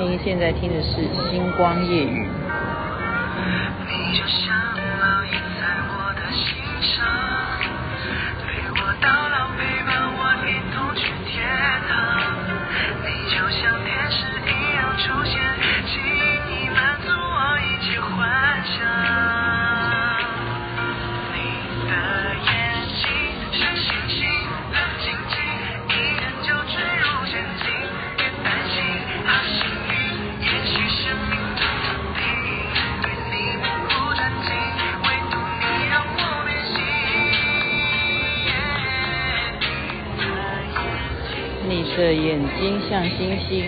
您现在听的是《星光夜雨》。你就像烙印在我的心上，的眼睛像星星，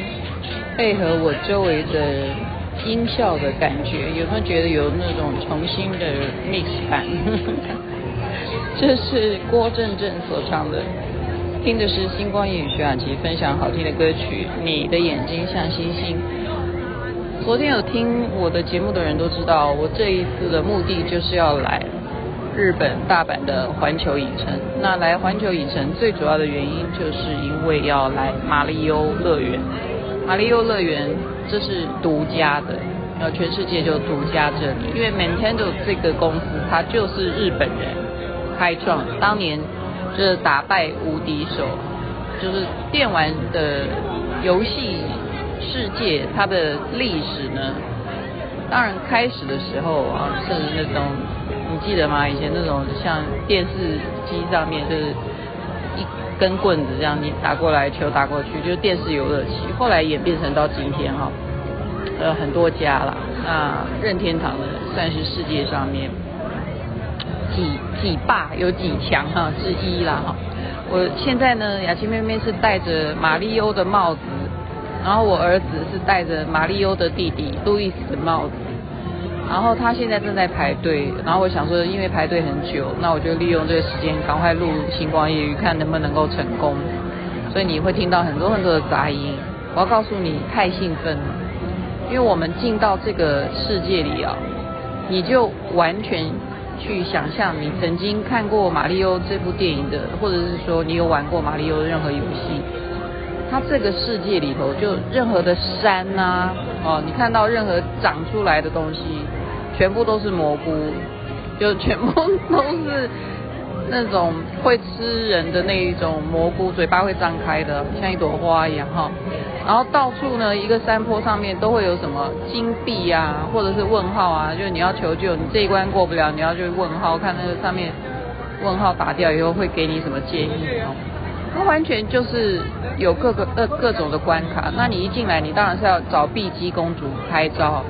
配合我周围的音效的感觉，有没有觉得有那种重新的 mix 版？这是郭正正所唱的，听的是星光夜语徐雅琪分享好听的歌曲《你的眼睛像星星》。昨天有听我的节目的人都知道，我这一次的目的就是要来。日本大阪的环球影城，那来环球影城最主要的原因，就是因为要来马里欧乐园。马里欧乐园这是独家的，然后全世界就独家这里，因为 Nintendo 这个公司它就是日本人开创，当年就是打败无敌手，就是电玩的游戏世界，它的历史呢，当然开始的时候啊是那种。你记得吗？以前那种像电视机上面就是一根棍子这样，你打过来球打过去，就是电视游乐器。后来演变成到今天哈，呃很多家了。那任天堂呢，算是世界上面几几霸有几强哈之一啦哈。我现在呢，雅琪妹妹是戴着马里欧的帽子，然后我儿子是戴着马里欧的弟弟路易斯的帽子。然后他现在正在排队，然后我想说，因为排队很久，那我就利用这个时间赶快录星光夜语，看能不能够成功。所以你会听到很多很多的杂音。我要告诉你，太兴奋了，因为我们进到这个世界里啊，你就完全去想象你曾经看过《马里欧》这部电影的，或者是说你有玩过《马里欧》的任何游戏。它这个世界里头，就任何的山呐、啊，哦，你看到任何长出来的东西，全部都是蘑菇，就全部都是那种会吃人的那一种蘑菇，嘴巴会张开的，像一朵花一样哈。然后到处呢，一个山坡上面都会有什么金币啊，或者是问号啊，就是你要求救，你这一关过不了，你要去问号，看那个上面问号打掉以后会给你什么建议哦。它完全就是有各个呃各种的关卡，那你一进来，你当然是要找碧姬公主拍照，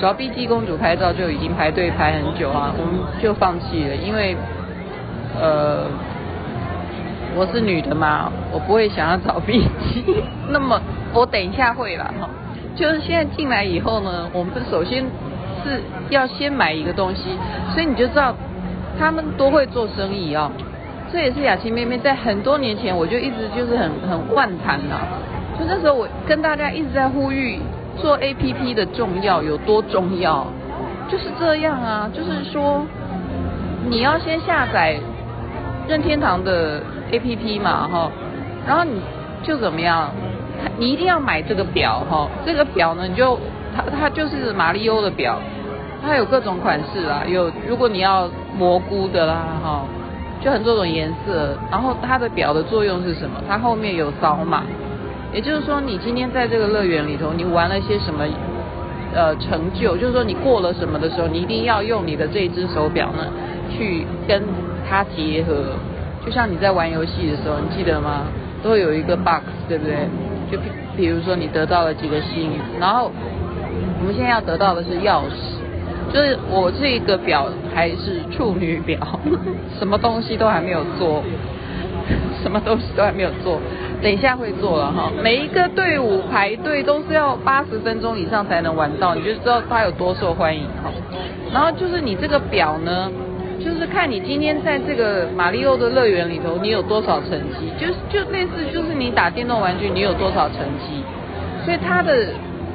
找碧姬公主拍照就已经排队排很久啊，我们就放弃了，因为呃我是女的嘛，我不会想要找碧姬，那么我等一下会啦哈，就是现在进来以后呢，我们首先是要先买一个东西，所以你就知道他们多会做生意啊。这也是雅琪妹妹在很多年前，我就一直就是很很万谈呐。就那时候我跟大家一直在呼吁做 APP 的重要有多重要，就是这样啊，就是说你要先下载任天堂的 APP 嘛哈，然后你就怎么样，你一定要买这个表哈，这个表呢你就它它就是马里欧的表，它有各种款式啊，有如果你要蘑菇的啦哈。就很多种颜色，然后它的表的作用是什么？它后面有扫码，也就是说，你今天在这个乐园里头，你玩了些什么呃成就？就是说，你过了什么的时候，你一定要用你的这只手表呢，去跟它结合。就像你在玩游戏的时候，你记得吗？都会有一个 box，对不对？就比比如说你得到了几个幸运，然后我们现在要得到的是钥匙。就是我这个表还是处女表，什么东西都还没有做，什么东西都还没有做，等一下会做了哈。每一个队伍排队都是要八十分钟以上才能玩到，你就知道它有多受欢迎哈。然后就是你这个表呢，就是看你今天在这个马里欧的乐园里头，你有多少成绩，就是就类似就是你打电动玩具你有多少成绩，所以它的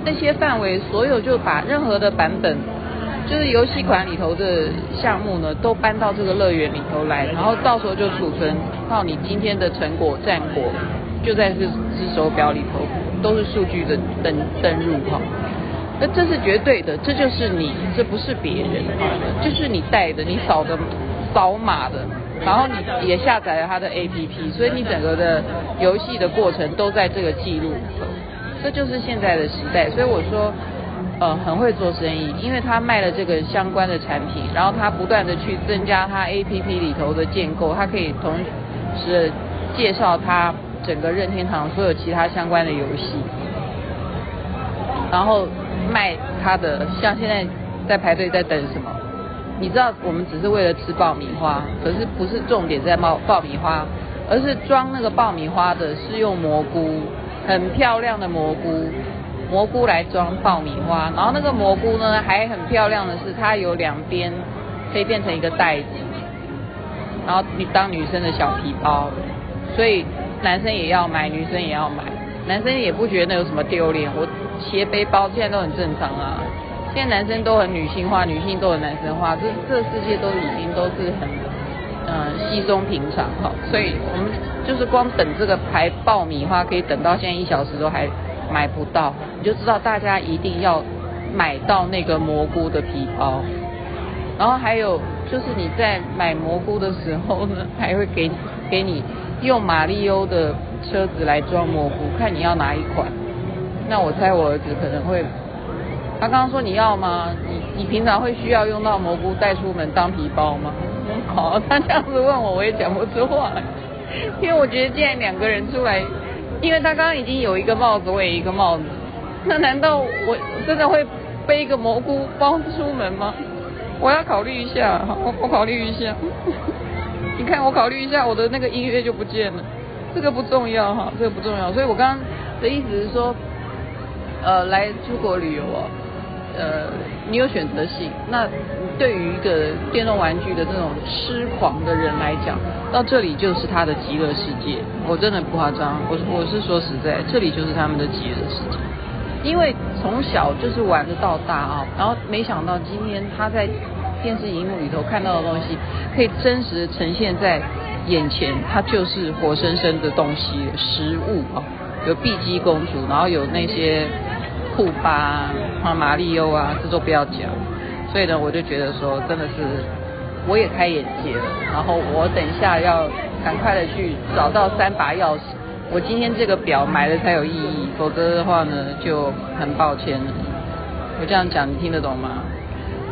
那些范围，所有就把任何的版本。就是游戏馆里头的项目呢，都搬到这个乐园里头来，然后到时候就储存到你今天的成果战果，就在这只手表里头都是数据的登登入哈。那这是绝对的，这就是你，这不是别人，就是你带的，你扫的扫码的，然后你也下载了他的 APP，所以你整个的游戏的过程都在这个记录里头。这就是现在的时代，所以我说，呃，很会做生意，因为他卖了这个相关的产品，然后他不断的去增加他 APP 里头的建构，他可以同时介绍他整个任天堂所有其他相关的游戏，然后。卖他的，像现在在排队在等什么？你知道我们只是为了吃爆米花，可是不是重点在爆爆米花，而是装那个爆米花的是用蘑菇，很漂亮的蘑菇，蘑菇来装爆米花，然后那个蘑菇呢还很漂亮的是它有两边可以变成一个袋子，然后你当女生的小皮包，所以男生也要买，女生也要买，男生也不觉得有什么丢脸，我。斜背包现在都很正常啊，现在男生都很女性化，女性都很男生化，这这世界都已经都是很嗯、稀松平常哈，所以我们就是光等这个排爆米花可以等到现在一小时都还买不到，你就知道大家一定要买到那个蘑菇的皮包，然后还有就是你在买蘑菇的时候呢，还会给给你用马里欧的车子来装蘑菇，看你要哪一款。那我猜我儿子可能会，他刚刚说你要吗？你你平常会需要用到蘑菇带出门当皮包吗？好，他这样子问我，我也讲不出话来，因为我觉得既然两个人出来，因为他刚刚已经有一个帽子，我也一个帽子，那难道我真的会背一个蘑菇包出门吗？我要考虑一下，我我考虑一下。你看我考虑一下，我的那个音乐就不见了，这个不重要哈，这个不重要，所以我刚刚的意思是说。呃，来出国旅游哦，呃，你有选择性。那对于一个电动玩具的这种痴狂的人来讲，到这里就是他的极乐世界。我真的不夸张，我我是说实在，这里就是他们的极乐世界。因为从小就是玩的到大啊，然后没想到今天他在电视荧幕里头看到的东西，可以真实的呈现在眼前，它就是活生生的东西，实物啊，有碧姬公主，然后有那些。库巴啊，马里欧啊，这都不要讲。所以呢，我就觉得说，真的是我也开眼界了。然后我等一下要赶快的去找到三把钥匙。我今天这个表买了才有意义，否则的话呢，就很抱歉了。我这样讲，你听得懂吗？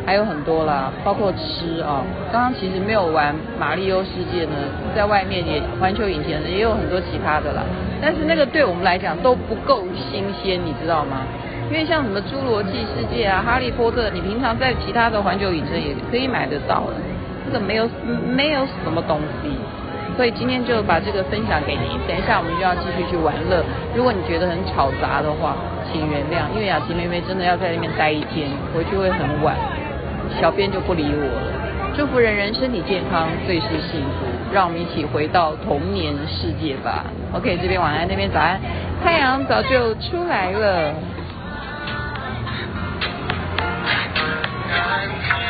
还有很多啦，包括吃啊。刚刚其实没有玩马里欧世界呢，在外面也环球影城也有很多其他的啦。但是那个对我们来讲都不够新鲜，你知道吗？因为像什么《侏罗纪世界》啊，《哈利波特》，你平常在其他的环球影城也可以买得到的，这个没有没有什么东西，所以今天就把这个分享给你。等一下我们就要继续去玩乐，如果你觉得很吵杂的话，请原谅，因为雅琪妹妹真的要在那边待一天，回去会很晚，小编就不理我了。祝福人人身体健康，最是幸福，让我们一起回到童年世界吧。OK，这边晚安，那边早安，太阳早就出来了。time.